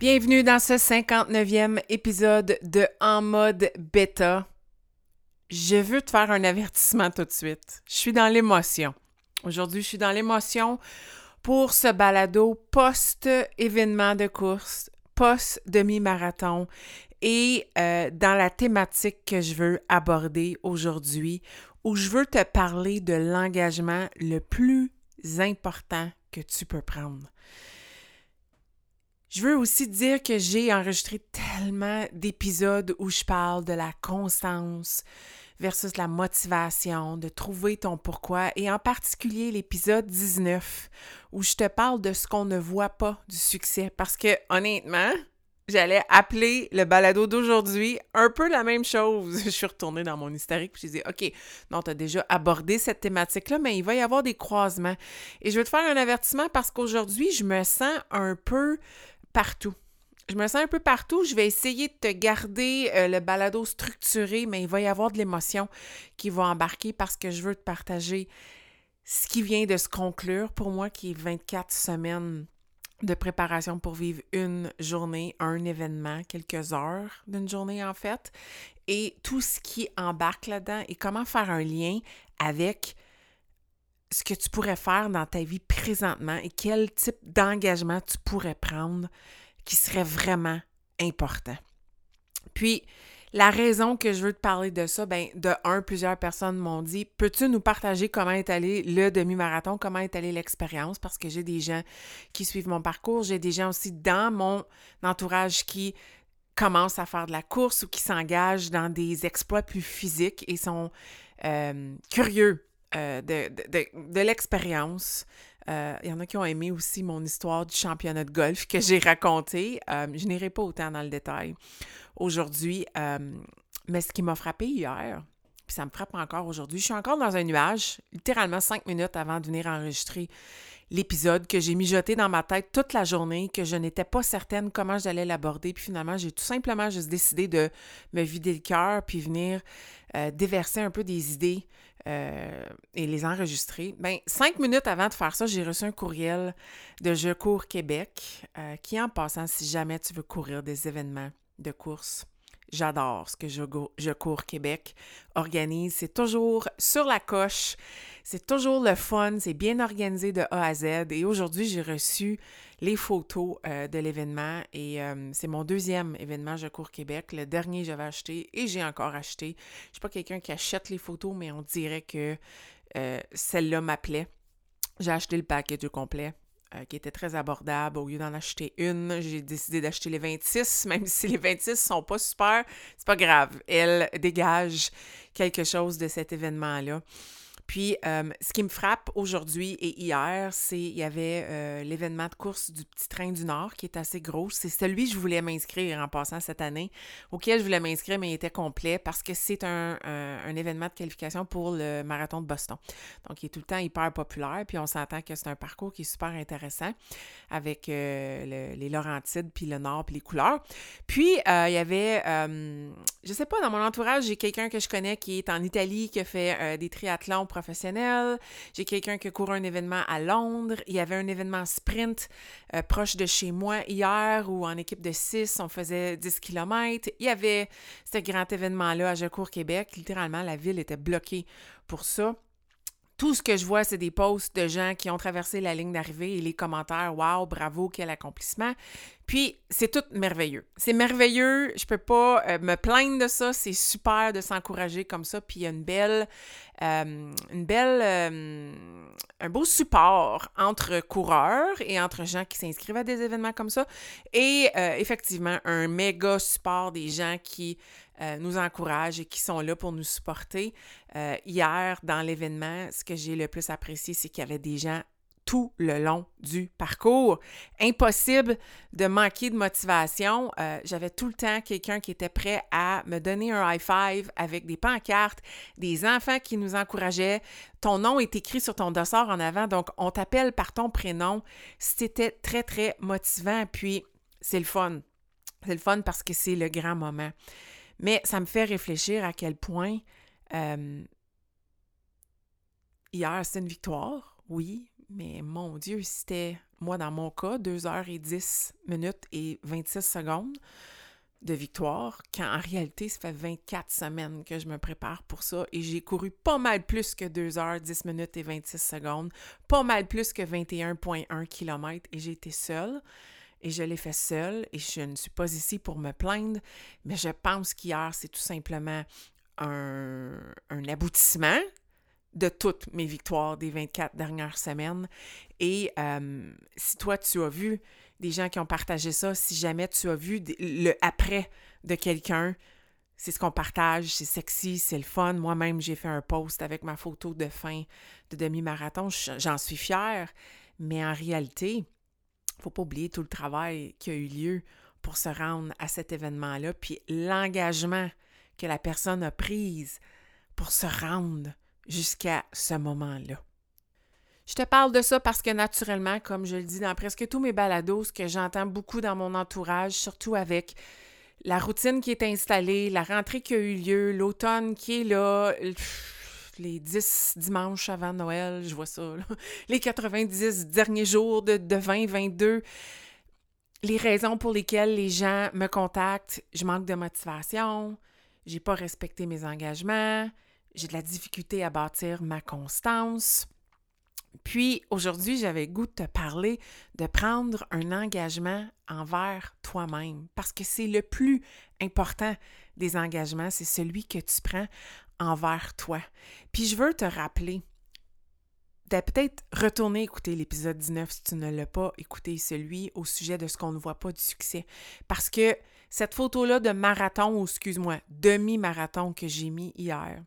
Bienvenue dans ce 59e épisode de En mode bêta. Je veux te faire un avertissement tout de suite. Je suis dans l'émotion. Aujourd'hui, je suis dans l'émotion pour ce balado post-événement de course, post-demi-marathon et euh, dans la thématique que je veux aborder aujourd'hui, où je veux te parler de l'engagement le plus important que tu peux prendre. Je veux aussi dire que j'ai enregistré tellement d'épisodes où je parle de la constance versus la motivation, de trouver ton pourquoi, et en particulier l'épisode 19 où je te parle de ce qu'on ne voit pas du succès. Parce que honnêtement, j'allais appeler le balado d'aujourd'hui un peu la même chose. Je suis retournée dans mon historique puis je dit OK, non, tu as déjà abordé cette thématique-là, mais il va y avoir des croisements. Et je veux te faire un avertissement parce qu'aujourd'hui, je me sens un peu partout. Je me sens un peu partout. Je vais essayer de te garder euh, le balado structuré, mais il va y avoir de l'émotion qui va embarquer parce que je veux te partager ce qui vient de se conclure pour moi, qui est 24 semaines de préparation pour vivre une journée, un événement, quelques heures d'une journée en fait, et tout ce qui embarque là-dedans et comment faire un lien avec ce que tu pourrais faire dans ta vie présentement et quel type d'engagement tu pourrais prendre qui serait vraiment important. Puis, la raison que je veux te parler de ça, ben de un, plusieurs personnes m'ont dit Peux-tu nous partager comment est allé le demi-marathon, comment est allée l'expérience? Parce que j'ai des gens qui suivent mon parcours, j'ai des gens aussi dans mon entourage qui commencent à faire de la course ou qui s'engagent dans des exploits plus physiques et sont euh, curieux euh, de, l'expérience. Euh, il y en a qui ont aimé aussi mon histoire du championnat de golf que j'ai raconté. Euh, je n'irai pas autant dans le détail aujourd'hui. mais ce qui m'a frappé hier, puis ça me frappe encore aujourd'hui, je suis encore dans un nuage, littéralement cinq minutes avant de venir enregistrer l'épisode que j'ai mijoté dans ma tête toute la journée, que je n'étais pas certaine comment j'allais l'aborder. Puis finalement, j'ai tout simplement juste décidé de me vider le cœur puis venir déverser un peu des idées euh, et les enregistrer. Ben, cinq minutes avant de faire ça, j'ai reçu un courriel de Je cours Québec euh, qui, en passant, si jamais tu veux courir des événements de course, j'adore ce que Je, cours Québec organise. C'est toujours sur la coche, c'est toujours le fun, c'est bien organisé de A à Z. Et aujourd'hui, j'ai reçu les photos euh, de l'événement et euh, c'est mon deuxième événement Je cours Québec. Le dernier, j'avais acheté et j'ai encore acheté. Je ne suis pas quelqu'un qui achète les photos, mais on dirait que euh, celle-là m'appelait. J'ai acheté le package complet. Qui était très abordable. Au lieu d'en acheter une, j'ai décidé d'acheter les 26, même si les 26 sont pas super, c'est pas grave. Elle dégage quelque chose de cet événement-là. Puis, euh, ce qui me frappe aujourd'hui et hier, c'est il y avait euh, l'événement de course du Petit Train du Nord qui est assez gros. C'est celui que je voulais m'inscrire en passant cette année, auquel je voulais m'inscrire, mais il était complet parce que c'est un, événement de qualification pour le marathon de Boston. Donc, il est tout le temps hyper populaire. Puis, on s'entend que c'est un parcours qui est super intéressant avec euh, les Laurentides, puis le Nord, puis les couleurs. Puis, il y avait, je sais pas, dans mon entourage, j'ai quelqu'un que je connais qui est en Italie, qui a fait des triathlons J'ai quelqu'un qui court un événement à Londres. Il y avait un événement sprint euh, proche de chez moi hier où en équipe de 6, on faisait 10 km. Il y avait ce grand événement-là à Je cours Québec. Littéralement, la ville était bloquée pour ça tout ce que je vois, c'est des posts de gens qui ont traversé la ligne d'arrivée et les commentaires Waouh, bravo, quel accomplissement. Puis, c'est tout merveilleux. C'est merveilleux. Je peux pas euh, me plaindre de ça. C'est super de s'encourager comme ça. Puis, il y a euh, euh, un beau support entre coureurs et entre gens qui s'inscrivent à des événements comme ça. Et effectivement, un méga support des gens qui euh, nous encouragent et qui sont là pour nous supporter. Euh, hier, dans l'événement, ce que j'ai le plus apprécié, c'est qu'il y avait des gens tout le long du parcours. Impossible de manquer de motivation. Euh, j'avais tout le temps quelqu'un qui était prêt à me donner un high five avec des pancartes, des enfants qui nous encourageaient. Ton nom est écrit sur ton dossard en avant, donc on t'appelle par ton prénom. C'était très, très motivant. Puis, c'est le fun. C'est le fun parce que c'est le grand moment. Mais ça me fait réfléchir à quel point euh, hier, c'est une victoire, oui, mais mon Dieu, c'était, moi, dans mon cas, 2 heures et 10 minutes et 26 secondes de victoire, quand en réalité, ça fait 24 semaines que je me prépare pour ça et j'ai couru pas mal plus que 2 heures, 10 minutes et 26 secondes, pas mal plus que 21,1 km et j'ai été seule et je l'ai fait seule et je ne suis pas ici pour me plaindre, mais je pense qu'hier, c'est tout simplement un, un aboutissement de toutes mes victoires des 24 dernières semaines. Et euh, si toi, tu as vu des gens qui ont partagé ça, si jamais tu as vu le après de quelqu'un, c'est ce qu'on partage, c'est sexy, c'est le fun. Moi-même, j'ai fait un post avec ma photo de fin de demi-marathon. J'en suis fière. Mais en réalité, faut pas oublier tout le travail qui a eu lieu pour se rendre à cet événement-là, puis l'engagement que la personne a prise pour se rendre jusqu'à ce moment-là. Je te parle de ça parce que naturellement, comme je le dis dans presque tous mes balados, ce que j'entends beaucoup dans mon entourage, surtout avec la routine qui est installée, la rentrée qui a eu lieu, l'automne qui est là, les 10 dimanches avant Noël, je vois ça, les 90 derniers jours de, de 2022, les raisons pour lesquelles les gens me contactent, je manque de motivation, j'ai pas respecté mes engagements, j'ai de la difficulté à bâtir ma constance. Puis aujourd'hui, j'avais goût de te parler de prendre un engagement envers toi-même parce que c'est le plus important des engagements, c'est celui que tu prends envers toi. Puis je veux te rappeler de peut-être retourner écouter l'épisode 19 si tu ne l'as pas écouté, celui au sujet de ce qu'on ne voit pas du succès. Parce que cette photo-là de marathon, ou excuse-moi, demi-marathon que j'ai mis hier,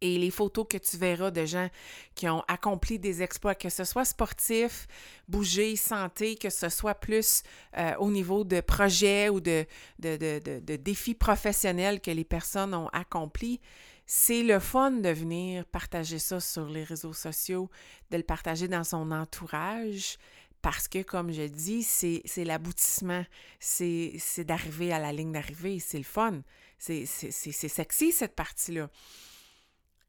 et les photos que tu verras de gens qui ont accompli des exploits, que ce soit sportif, bouger, santé, que ce soit plus euh, au niveau de projets ou de, de, défis professionnels que les personnes ont accomplis, c'est le fun de venir partager ça sur les réseaux sociaux, de le partager dans son entourage. Parce que, comme je dis, c'est l'aboutissement, c'est d'arriver à la ligne d'arrivée, c'est le fun, c'est sexy cette partie-là.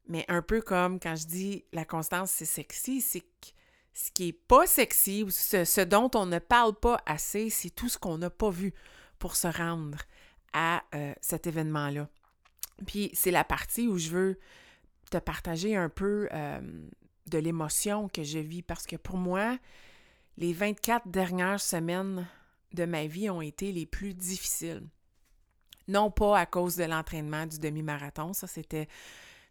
Mais un peu comme quand je dis la constance, c'est sexy, c'est ce qui n'est pas sexy ce, dont on ne parle pas assez, c'est tout ce qu'on n'a pas vu pour se rendre à euh, cet événement-là. Puis c'est la partie où je veux te partager un peu euh, de l'émotion que je vis parce que pour moi, les 24 dernières semaines de ma vie ont été les plus difficiles. Non pas à cause de l'entraînement du demi-marathon, ça c'était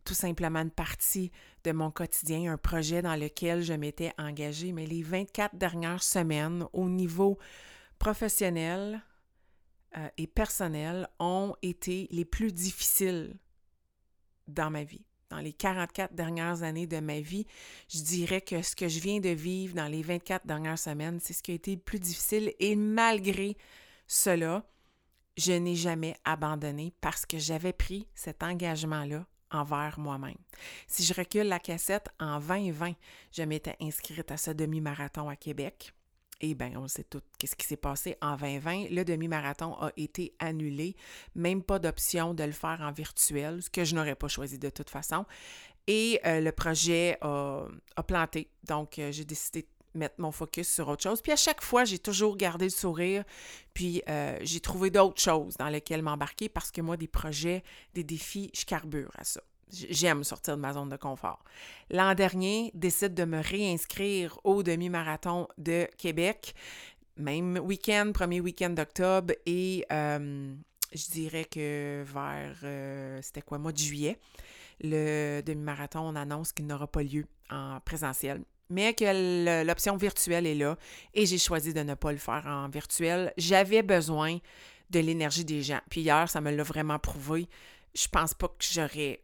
tout simplement une partie de mon quotidien, un projet dans lequel je m'étais engagée. Mais les 24 dernières semaines, au niveau professionnel euh, et personnel, ont été les plus difficiles dans ma vie. Dans les 44 dernières années de ma vie, je dirais que ce que je viens de vivre dans les 24 dernières semaines, c'est ce qui a été le plus difficile. Et malgré cela, je n'ai jamais abandonné parce que j'avais pris cet engagement-là envers moi-même. Si je recule la cassette en 2020, je m'étais inscrite à ce demi-marathon à Québec. Et bien, on sait tout qu'est-ce qui s'est passé en 2020. Le demi-marathon a été annulé, même pas d'option de le faire en virtuel, ce que je n'aurais pas choisi de toute façon. Et euh, le projet a, planté. Donc, euh, j'ai décidé de mettre mon focus sur autre chose. Puis à chaque fois, j'ai toujours gardé le sourire, puis euh, j'ai trouvé d'autres choses dans lesquelles m'embarquer parce que moi, des projets, des défis, je carbure à ça. J'aime sortir de ma zone de confort. L'an dernier, décide de me réinscrire au demi-marathon de Québec, même week-end, premier week-end d'octobre, et euh, je dirais que vers, euh, c'était quoi, mois de juillet, le demi-marathon, on annonce qu'il n'aura pas lieu en présentiel mais que l'option virtuelle est là et j'ai choisi de ne pas le faire en virtuel. J'avais besoin de l'énergie des gens. Puis hier, ça me l'a vraiment prouvé. Je pense pas que j'aurais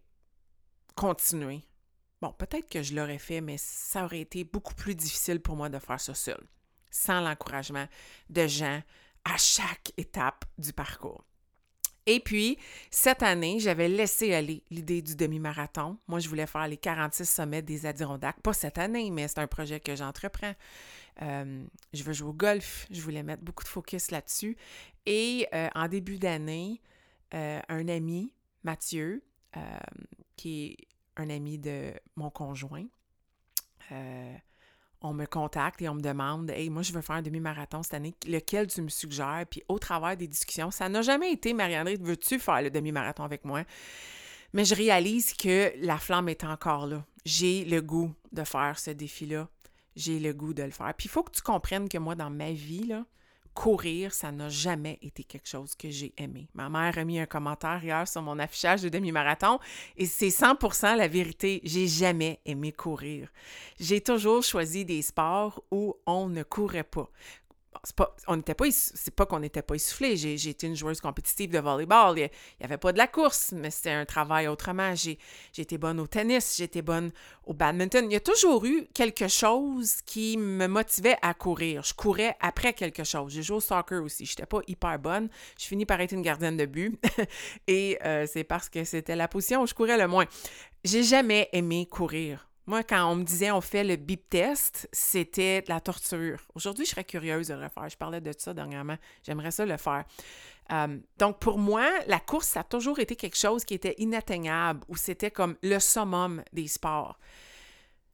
continué. Bon, peut-être que je l'aurais fait, mais ça aurait été beaucoup plus difficile pour moi de faire ça seul, sans l'encouragement de gens à chaque étape du parcours. Et puis, cette année, j'avais laissé aller l'idée du demi-marathon. Moi, je voulais faire les 46 sommets des Adirondacks. Pas cette année, mais c'est un projet que j'entreprends. Euh, je veux jouer au golf. Je voulais mettre beaucoup de focus là-dessus. Et euh, en début d'année, euh, un ami, Mathieu, qui est un ami de mon conjoint, on me contacte et on me demande Hey, moi, je veux faire un demi-marathon cette année, lequel tu me suggères? Puis au travers des discussions, ça n'a jamais été Marie-André, veux-tu faire le demi-marathon avec moi? Mais je réalise que la flamme est encore là. J'ai le goût de faire ce défi-là. J'ai le goût de le faire. Puis il faut que tu comprennes que moi, dans ma vie, là, courir, ça n'a jamais été quelque chose que j'ai aimé. Ma mère a mis un commentaire hier sur mon affichage de demi-marathon et c'est 100% la vérité. J'ai jamais aimé courir. J'ai toujours choisi des sports où on ne courait pas c'est pas, pas, c'est pas qu'on n'était pas essoufflé. J'ai, été une joueuse compétitive de volleyball. Il n'y avait pas de la course, mais c'était un travail autrement. J'ai, été bonne au tennis, j'étais bonne au badminton. Il y a toujours eu quelque chose qui me motivait à courir. Je courais après quelque chose. J'ai joué au soccer aussi. Je n'étais pas hyper bonne. Je finis par être une gardienne de but. Et euh, c'est parce que c'était la position où je courais le moins. J'ai jamais aimé courir. Moi, quand on me disait on fait le bip test, c'était de la torture. Aujourd'hui, je serais curieuse de le faire. Je parlais de ça dernièrement. J'aimerais ça le faire. Euh, donc, pour moi, la course, ça a toujours été quelque chose qui était inatteignable ou c'était comme le summum des sports.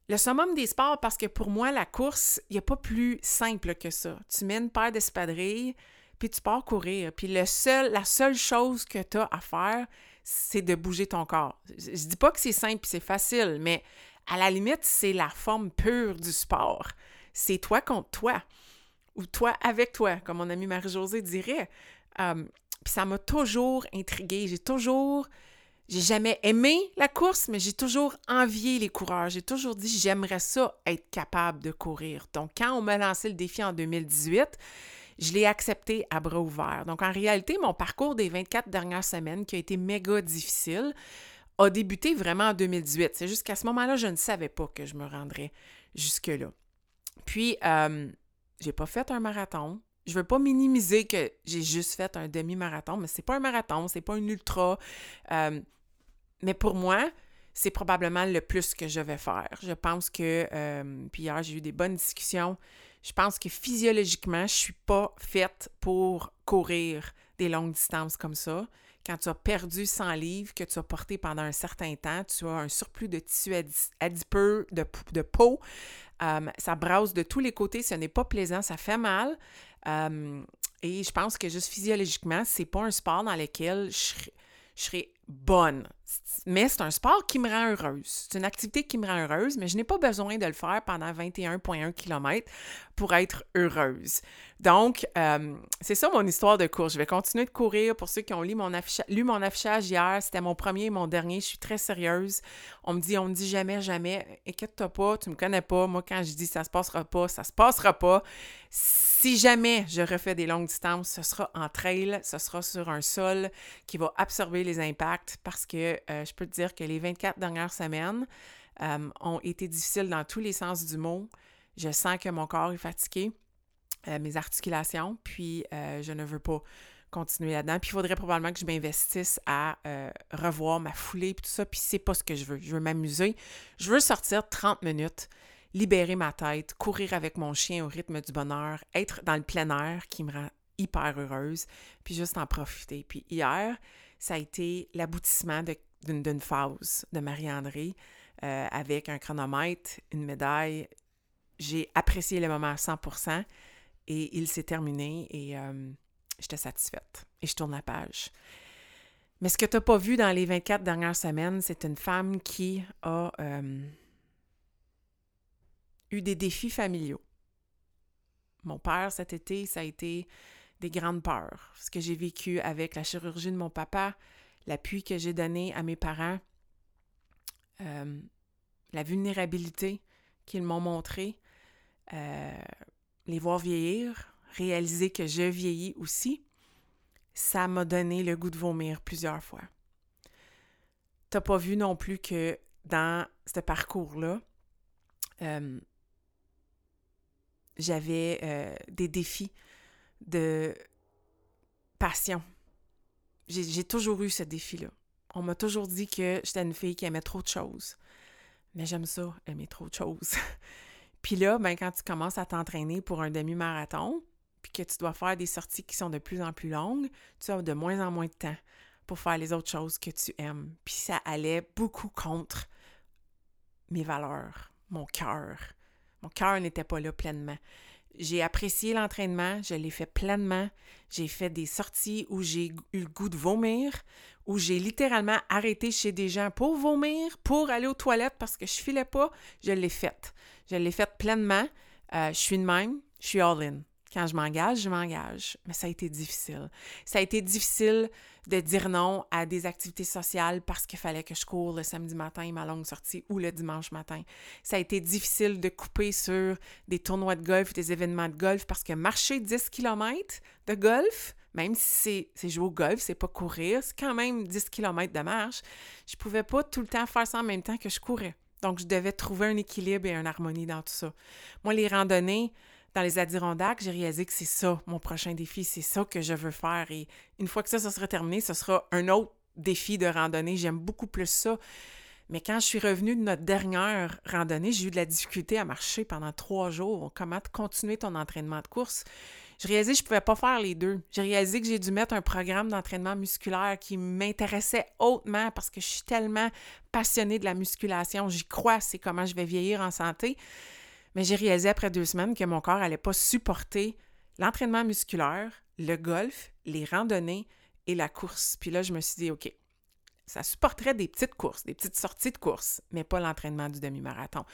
Le summum des sports, parce que pour moi, la course, il n'y a pas plus simple que ça. Tu mets une paire d'espadrilles, puis tu pars courir. Puis le seul, la seule chose que tu as à faire, c'est de bouger ton corps. Je, ne dis pas que c'est simple c'est facile, mais à la limite, c'est la forme pure du sport. C'est toi contre toi, ou toi avec toi, comme mon amie Marie-Josée dirait. Euh, puis ça m'a toujours intriguée. J'ai toujours, j'ai jamais aimé la course, mais j'ai toujours envié les coureurs. J'ai toujours dit, j'aimerais ça être capable de courir. Donc, quand on m'a lancé le défi en 2018, je l'ai accepté à bras ouverts. Donc, en réalité, mon parcours des 24 dernières semaines, qui a été méga difficile, a débuté vraiment en 2018. C'est juste qu'à ce moment-là, je ne savais pas que je me rendrais jusque-là. Puis, euh, j'ai pas fait un marathon. Je veux pas minimiser que j'ai juste fait un demi-marathon, mais c'est pas un marathon, c'est pas un ultra. Euh, mais pour moi, c'est probablement le plus que je vais faire. Je pense que, euh, puis hier, j'ai eu des bonnes discussions. Je pense que physiologiquement, je suis pas faite pour courir des longues distances comme ça quand tu as perdu 100 livres que tu as porté pendant un certain temps, tu as un surplus de tissu adipeux, de, peau. Ça brasse de tous les côtés, ce n'est pas plaisant, ça fait mal. Et je pense que juste physiologiquement, c'est pas un sport dans lequel je, je serais bonne. Mais c'est un sport qui me rend heureuse. C'est une activité qui me rend heureuse, mais je n'ai pas besoin de le faire pendant 21,1 km pour être heureuse. Donc, euh, c'est ça mon histoire de course. Je vais continuer de courir. Pour ceux qui ont lu mon, affichage hier, c'était mon premier et mon dernier. Je suis très sérieuse. On me dit, on me dit jamais, jamais. Inquiète-toi pas, tu me connais pas. Moi, quand je dis ça se passera pas, ça se passera pas. Jamais je refais des longues distances, ce sera en trail, ce sera sur un sol qui va absorber les impacts parce que euh, je peux te dire que les 24 dernières semaines euh, ont été difficiles dans tous les sens du mot. Je sens que mon corps est fatigué, euh, mes articulations, puis je ne veux pas continuer là-dedans. Puis il faudrait probablement que je m'investisse à revoir ma foulée, puis tout ça, puis c'est pas ce que je veux. Je veux m'amuser. Je veux sortir 30 minutes libérer ma tête, courir avec mon chien au rythme du bonheur, être dans le plein air qui me rend hyper heureuse, puis juste en profiter. Puis hier, ça a été l'aboutissement d'une phase de Marie-André euh, avec un chronomètre, une médaille. J'ai apprécié le moment à 100 et il s'est terminé et euh, j'étais satisfaite. Et je tourne la page. Mais ce que tu n'as pas vu dans les 24 dernières semaines, c'est une femme qui a... Euh, eu des défis familiaux. Mon père, cet été, ça a été des grandes peurs. Ce que j'ai vécu avec la chirurgie de mon papa, l'appui que j'ai donné à mes parents, euh, la vulnérabilité qu'ils m'ont montré, euh, les voir vieillir, réaliser que je vieillis aussi, ça m'a donné le goût de vomir plusieurs fois. T'as pas vu non plus que dans ce parcours-là, euh, j'avais euh, des défis de passion. J'ai toujours eu ce défi-là. On m'a toujours dit que j'étais une fille qui aimait trop de choses. Mais j'aime ça, aimer trop de choses. puis là, ben, quand tu commences à t'entraîner pour un demi-marathon, puis que tu dois faire des sorties qui sont de plus en plus longues, tu as de moins en moins de temps pour faire les autres choses que tu aimes. Puis ça allait beaucoup contre mes valeurs, mon cœur. Mon cœur n'était pas là pleinement. J'ai apprécié l'entraînement, je l'ai fait pleinement. J'ai fait des sorties où j'ai eu le goût de vomir, où j'ai littéralement arrêté chez des gens pour vomir, pour aller aux toilettes parce que je filais pas. Je l'ai faite. Je l'ai faite pleinement. Euh, je suis de même, je suis all-in. Quand je m'engage, je m'engage. Mais ça a été difficile. Ça a été difficile de dire non à des activités sociales parce qu'il fallait que je cours le samedi matin, ma longue sortie, ou le dimanche matin. Ça a été difficile de couper sur des tournois de golf, des événements de golf, parce que marcher 10 km de golf, même si c'est jouer au golf, c'est pas courir, c'est quand même 10 km de marche, je pouvais pas tout le temps faire ça en même temps que je courais. Donc, je devais trouver un équilibre et une harmonie dans tout ça. Moi, les randonnées, les Adirondacks, j'ai réalisé que c'est ça mon prochain défi, c'est ça que je veux faire. Et une fois que ça, ça sera terminé, ce sera un autre défi de randonnée. J'aime beaucoup plus ça. Mais quand je suis revenue de notre dernière randonnée, j'ai eu de la difficulté à marcher pendant trois jours. Comment continuer ton entraînement de course? Je réalisé que je ne pouvais pas faire les deux. J'ai réalisé que j'ai dû mettre un programme d'entraînement musculaire qui m'intéressait hautement parce que je suis tellement passionnée de la musculation. J'y crois, c'est comment je vais vieillir en santé. Mais j'ai réalisé après deux semaines que mon corps n'allait pas supporter l'entraînement musculaire, le golf, les randonnées et la course. Puis là, je me suis dit, OK, ça supporterait des petites courses, des petites sorties de course, mais pas l'entraînement du demi-marathon.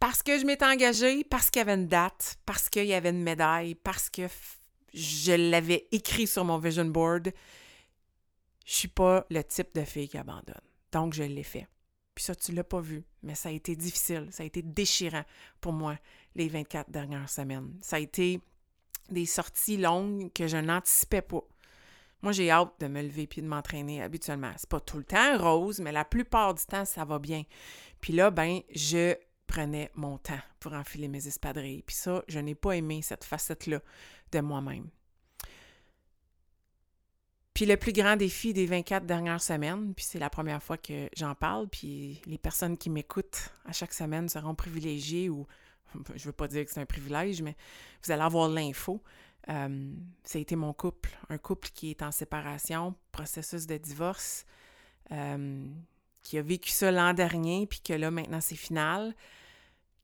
Parce que je m'étais engagée, parce qu'il y avait une date, parce qu'il y avait une médaille, parce que je l'avais écrit sur mon vision board, je suis pas le type de fille qui abandonne. Donc, je l'ai fait. Puis ça, tu l'as pas vu, mais ça a été difficile, ça a été déchirant pour moi les 24 dernières semaines. Ça a été des sorties longues que je n'anticipais pas. Moi, j'ai hâte de me lever puis de m'entraîner habituellement. C'est pas tout le temps rose, mais la plupart du temps, ça va bien. Puis là, ben, je prenais mon temps pour enfiler mes espadrilles. Puis ça, je n'ai pas aimé cette facette-là de moi-même. Puis le plus grand défi des 24 dernières semaines, puis c'est la première fois que j'en parle, puis les personnes qui m'écoutent à chaque semaine seront privilégiées ou je veux pas dire que c'est un privilège, mais vous allez avoir l'info. Euh, ça a été mon couple, un couple qui est en séparation, processus de divorce, euh, qui a vécu ça l'an dernier, puis que là, maintenant, c'est final,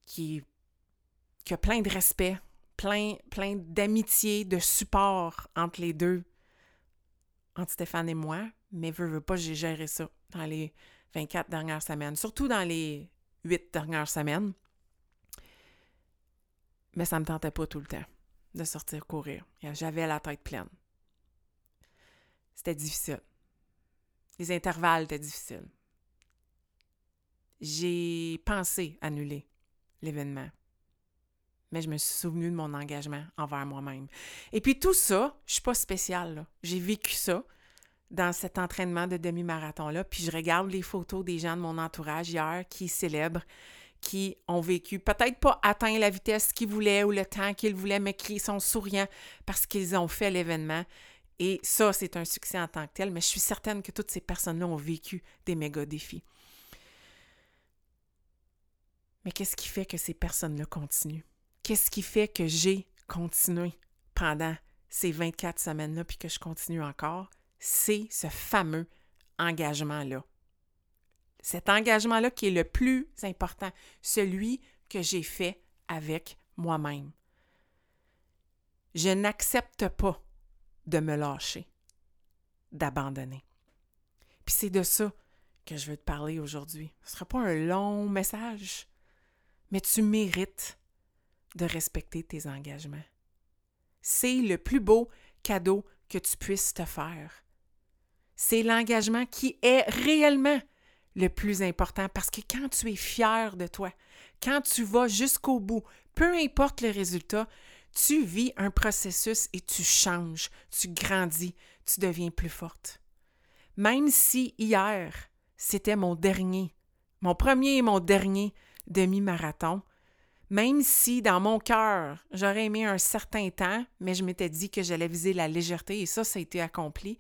qui, qui a plein de respect, plein, plein d'amitié, de support entre les deux entre Stéphane et moi, mais veux, veux pas, j'ai géré ça dans les 24 dernières semaines, surtout dans les 8 dernières semaines. Mais ça me tentait pas tout le temps de sortir courir. J'avais la tête pleine. C'était difficile. Les intervalles étaient difficiles. J'ai pensé annuler l'événement mais je me suis souvenu de mon engagement envers moi-même. Et puis tout ça, je suis pas spéciale. J'ai vécu ça dans cet entraînement de demi-marathon-là. Puis je regarde les photos des gens de mon entourage hier qui célèbrent, qui ont vécu, peut-être pas atteint la vitesse qu'ils voulaient ou le temps qu'ils voulaient, mais qui sont souriants parce qu'ils ont fait l'événement. Et ça, c'est un succès en tant que tel, mais je suis certaine que toutes ces personnes-là ont vécu des méga défis. Mais qu'est-ce qui fait que ces personnes-là continuent? Qu'est-ce qui fait que j'ai continué pendant ces 24 semaines-là, puis que je continue encore? C'est ce fameux engagement-là. Cet engagement-là qui est le plus important, celui que j'ai fait avec moi-même. Je n'accepte pas de me lâcher, d'abandonner. Puis c'est de ça que je veux te parler aujourd'hui. Ce ne sera pas un long message, mais tu mérites de respecter tes engagements. C'est le plus beau cadeau que tu puisses te faire. C'est l'engagement qui est réellement le plus important parce que quand tu es fier de toi, quand tu vas jusqu'au bout, peu importe le résultat, tu vis un processus et tu changes, tu grandis, tu deviens plus forte. Même si hier, c'était mon dernier, mon premier et mon dernier demi-marathon, même si dans mon cœur, j'aurais aimé un certain temps, mais je m'étais dit que j'allais viser la légèreté et ça, ça a été accompli.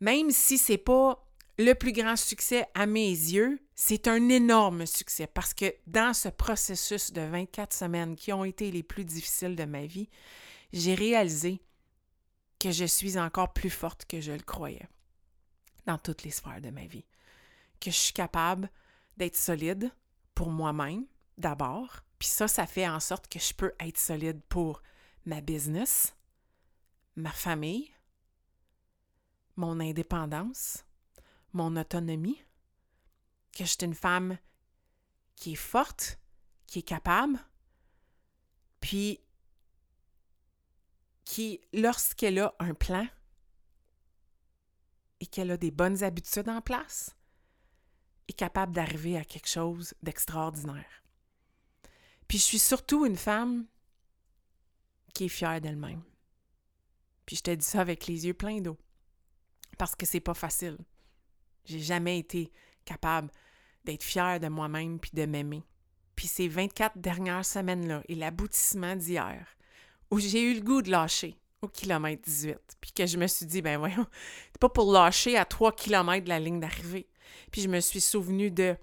Même si c'est pas le plus grand succès à mes yeux, c'est un énorme succès parce que dans ce processus de 24 semaines qui ont été les plus difficiles de ma vie, j'ai réalisé que je suis encore plus forte que je le croyais dans toutes les sphères de ma vie. Que je suis capable d'être solide pour moi-même d'abord, puis ça, ça fait en sorte que je peux être solide pour ma business, ma famille, mon indépendance, mon autonomie, que je suis une femme qui est forte, qui est capable, puis qui, lorsqu'elle a un plan et qu'elle a des bonnes habitudes en place, est capable d'arriver à quelque chose d'extraordinaire. Puis je suis surtout une femme qui est fière d'elle-même. Puis je te dis ça avec les yeux pleins d'eau. Parce que c'est pas facile. J'ai jamais été capable d'être fière de moi-même puis de m'aimer. Puis ces 24 dernières semaines-là et l'aboutissement d'hier, où j'ai eu le goût de lâcher au kilomètre 18, puis que je me suis dit, ben voyons, c'est pas pour lâcher à 3 kilomètres de la ligne d'arrivée. Puis je me suis souvenu de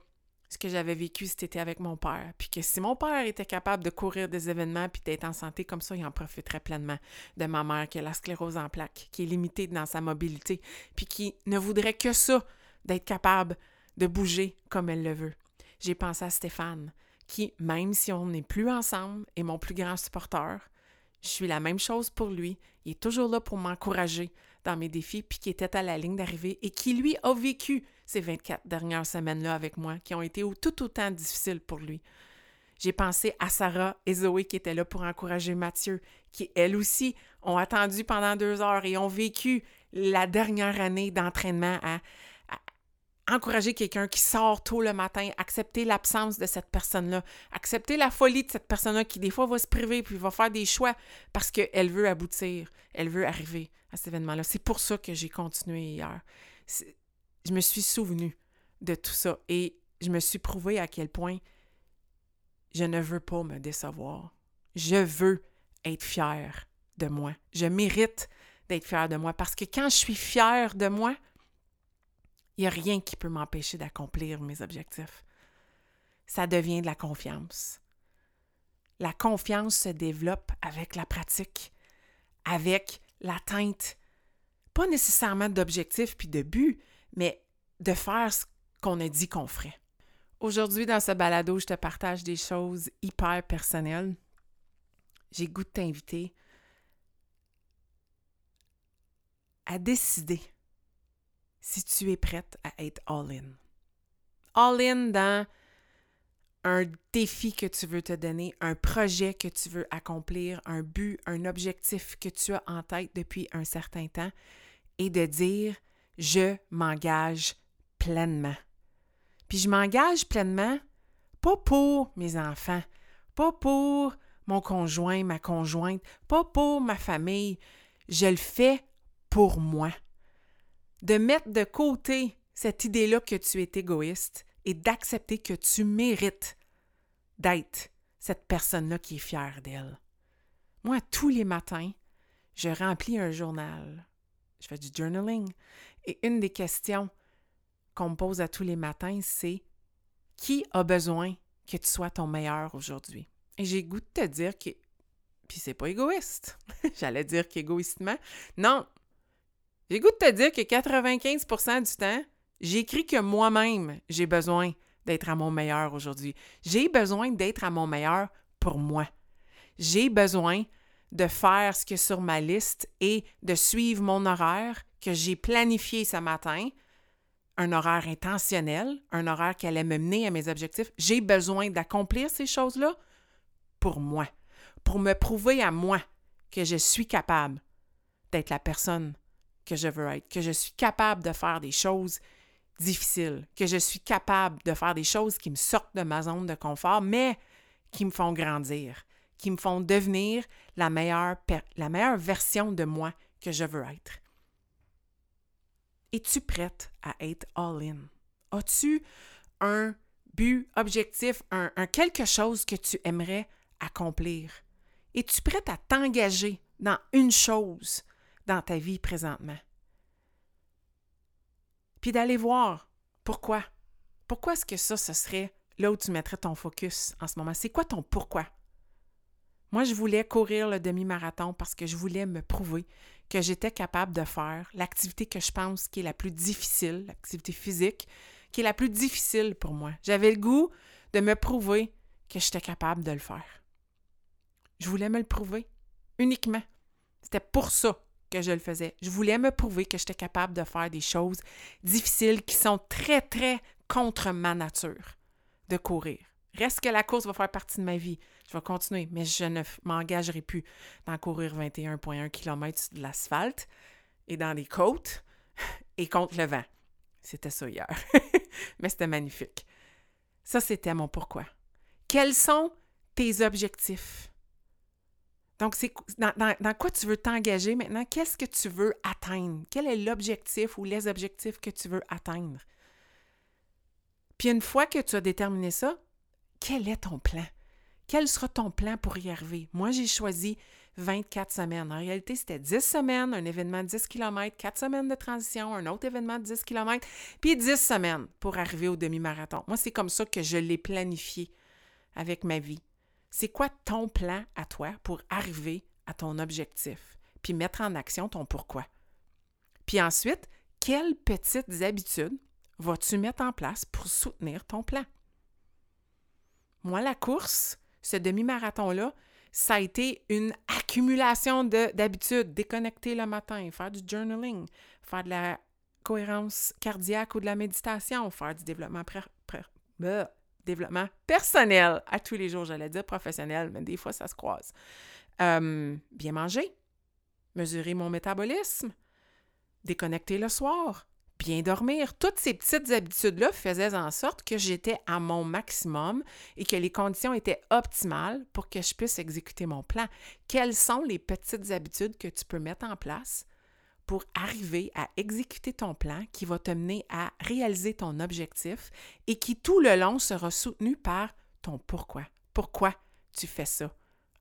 ce que j'avais vécu cet été avec mon père. Puis que si mon père était capable de courir des événements puis d'être en santé comme ça, il en profiterait pleinement de ma mère qui a la sclérose en plaques, qui est limitée dans sa mobilité, puis qui ne voudrait que ça, d'être capable de bouger comme elle le veut. J'ai pensé à Stéphane, qui, même si on n'est plus ensemble, est mon plus grand supporter. Je suis la même chose pour lui. Il est toujours là pour m'encourager dans mes défis, puis qui était à la ligne d'arrivée et qui, lui, a vécu ces 24 dernières semaines-là avec moi, qui ont été tout autant difficiles pour lui. J'ai pensé à Sarah et Zoé qui étaient là pour encourager Mathieu, qui, elles aussi, ont attendu pendant deux heures et ont vécu la dernière année d'entraînement à, encourager quelqu'un qui sort tôt le matin, accepter l'absence de cette personne-là, accepter la folie de cette personne-là qui des fois va se priver puis va faire des choix parce qu'elle veut aboutir, elle veut arriver à cet événement-là. C'est pour ça que j'ai continué hier. Je me suis souvenu de tout ça et je me suis prouvé à quel point je ne veux pas me décevoir. Je veux être fière de moi. Je mérite d'être fière de moi parce que quand je suis fière de moi, il n'y a rien qui peut m'empêcher d'accomplir mes objectifs. Ça devient de la confiance. La confiance se développe avec la pratique, avec l'atteinte, pas nécessairement d'objectifs puis de buts, mais de faire ce qu'on a dit qu'on ferait. Aujourd'hui, dans ce balado, je te partage des choses hyper personnelles. J'ai goût de t'inviter à décider si tu es prête à être all-in. All-in dans un défi que tu veux te donner, un projet que tu veux accomplir, un but, un objectif que tu as en tête depuis un certain temps et de dire je m'engage pleinement. Puis je m'engage pleinement pas pour mes enfants, pas pour mon conjoint, ma conjointe, pas pour ma famille, je le fais pour moi de mettre de côté cette idée-là que tu es égoïste et d'accepter que tu mérites d'être cette personne-là qui est fière d'elle. Moi, tous les matins, je remplis un journal. Je fais du journaling. Et une des questions qu'on me pose à tous les matins, c'est qui a besoin que tu sois ton meilleur aujourd'hui? Et j'ai goût de te dire que. Puis c'est pas égoïste. J'allais dire qu'égoïstement. Non, j'ai goût de te dire que 95% du temps, j'écris que moi-même, j'ai besoin d'être à mon meilleur aujourd'hui. J'ai besoin d'être à mon meilleur pour moi. J'ai besoin de faire ce que sur ma liste et de suivre mon horaire que j'ai planifié ce matin, un horaire intentionnel, un horaire qui allait me mener à mes objectifs. J'ai besoin d'accomplir ces choses-là pour moi, pour me prouver à moi que je suis capable d'être la personne que je veux être, que je suis capable de faire des choses difficiles, que je suis capable de faire des choses qui me sortent de ma zone de confort, mais qui me font grandir, qui me font devenir la meilleure, la meilleure version de moi que je veux être. Es-tu prête à être all-in? As-tu un but, objectif, un, quelque chose que tu aimerais accomplir? Es-tu prête à t'engager dans une chose dans ta vie présentement? Puis d'aller voir pourquoi. Pourquoi est-ce que ça, ce serait là où tu mettrais ton focus en ce moment? C'est quoi ton pourquoi? Moi, je voulais courir le demi-marathon parce que je voulais me prouver que j'étais capable de faire l'activité que je pense qui est la plus difficile, l'activité physique, qui est la plus difficile pour moi. J'avais le goût de me prouver que j'étais capable de le faire. Je voulais me le prouver uniquement. C'était pour ça que je le faisais. Je voulais me prouver que j'étais capable de faire des choses difficiles qui sont très, très contre ma nature de courir. Reste que la course va faire partie de ma vie. Je vais continuer, mais je ne m'engagerai plus dans courir 21,1 km de l'asphalte et dans les côtes et contre le vent. C'était ça hier. mais c'était magnifique. Ça, c'était mon pourquoi. Quels sont tes objectifs? Donc, c'est dans, quoi tu veux t'engager maintenant? Qu'est-ce que tu veux atteindre? Quel est l'objectif ou les objectifs que tu veux atteindre? Puis une fois que tu as déterminé ça, quel est ton plan? Quel sera ton plan pour y arriver? Moi, j'ai choisi 24 semaines. En réalité, c'était 10 semaines, un événement de 10 km, 4 semaines de transition, un autre événement de 10 km, puis 10 semaines pour arriver au demi-marathon. Moi, c'est comme ça que je l'ai planifié avec ma vie. C'est quoi ton plan à toi pour arriver à ton objectif, puis mettre en action ton pourquoi? Puis ensuite, quelles petites habitudes vas-tu mettre en place pour soutenir ton plan? Moi, la course, ce demi-marathon-là, ça a été une accumulation d'habitudes. Déconnecter le matin, faire du journaling, faire de la cohérence cardiaque ou de la méditation, faire du développement, développement personnel à tous les jours, j'allais dire professionnel, mais des fois ça se croise. Bien manger, mesurer mon métabolisme, déconnecter le soir, bien dormir. Toutes ces petites habitudes-là faisaient en sorte que j'étais à mon maximum et que les conditions étaient optimales pour que je puisse exécuter mon plan. Quelles sont les petites habitudes que tu peux mettre en place pour arriver à exécuter ton plan qui va te mener à réaliser ton objectif et qui tout le long sera soutenu par ton pourquoi? Pourquoi tu fais ça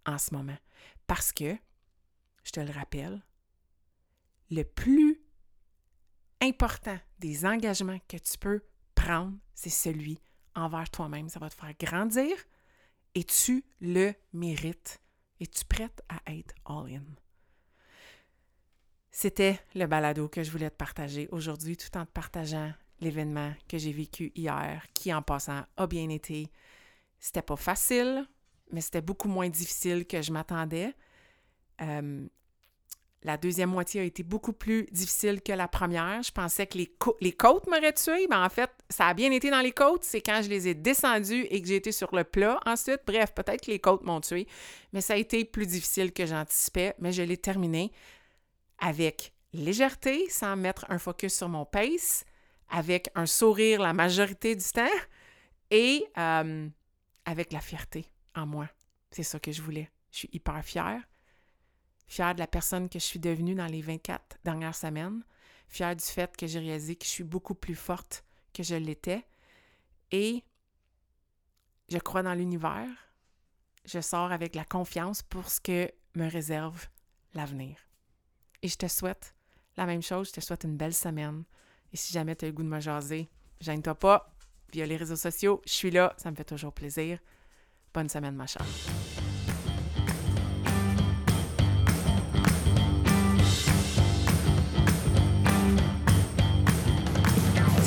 en ce moment? Parce que, je te le rappelle, le plus important des engagements que tu peux prendre, c'est celui envers toi-même. Ça va te faire grandir et tu le mérites. Es-tu prête à être all-in? C'était le balado que je voulais te partager aujourd'hui tout en te partageant l'événement que j'ai vécu hier, qui en passant a bien été. C'était pas facile, mais c'était beaucoup moins difficile que je m'attendais. Euh, la deuxième moitié a été beaucoup plus difficile que la première. Je pensais que les, côtes m'auraient tué, mais en fait, ça a bien été dans les côtes. C'est quand je les ai descendues et que j'ai été sur le plat ensuite. Bref, peut-être que les côtes m'ont tué, mais ça a été plus difficile que j'anticipais. Mais je l'ai terminé avec légèreté, sans mettre un focus sur mon pace, avec un sourire la majorité du temps et euh, avec la fierté en moi. C'est ça que je voulais. Je suis hyper fière fière de la personne que je suis devenue dans les 24 dernières semaines, fière du fait que j'ai réalisé que je suis beaucoup plus forte que je l'étais et je crois dans l'univers. Je sors avec la confiance pour ce que me réserve l'avenir. Et je te souhaite la même chose, je te souhaite une belle semaine. Et si jamais tu as le goût de me jaser, gêne-toi pas. Via les réseaux sociaux, je suis là, ça me fait toujours plaisir. Bonne semaine, ma chère.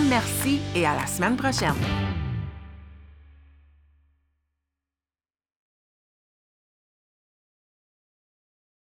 merci et à la semaine prochaine.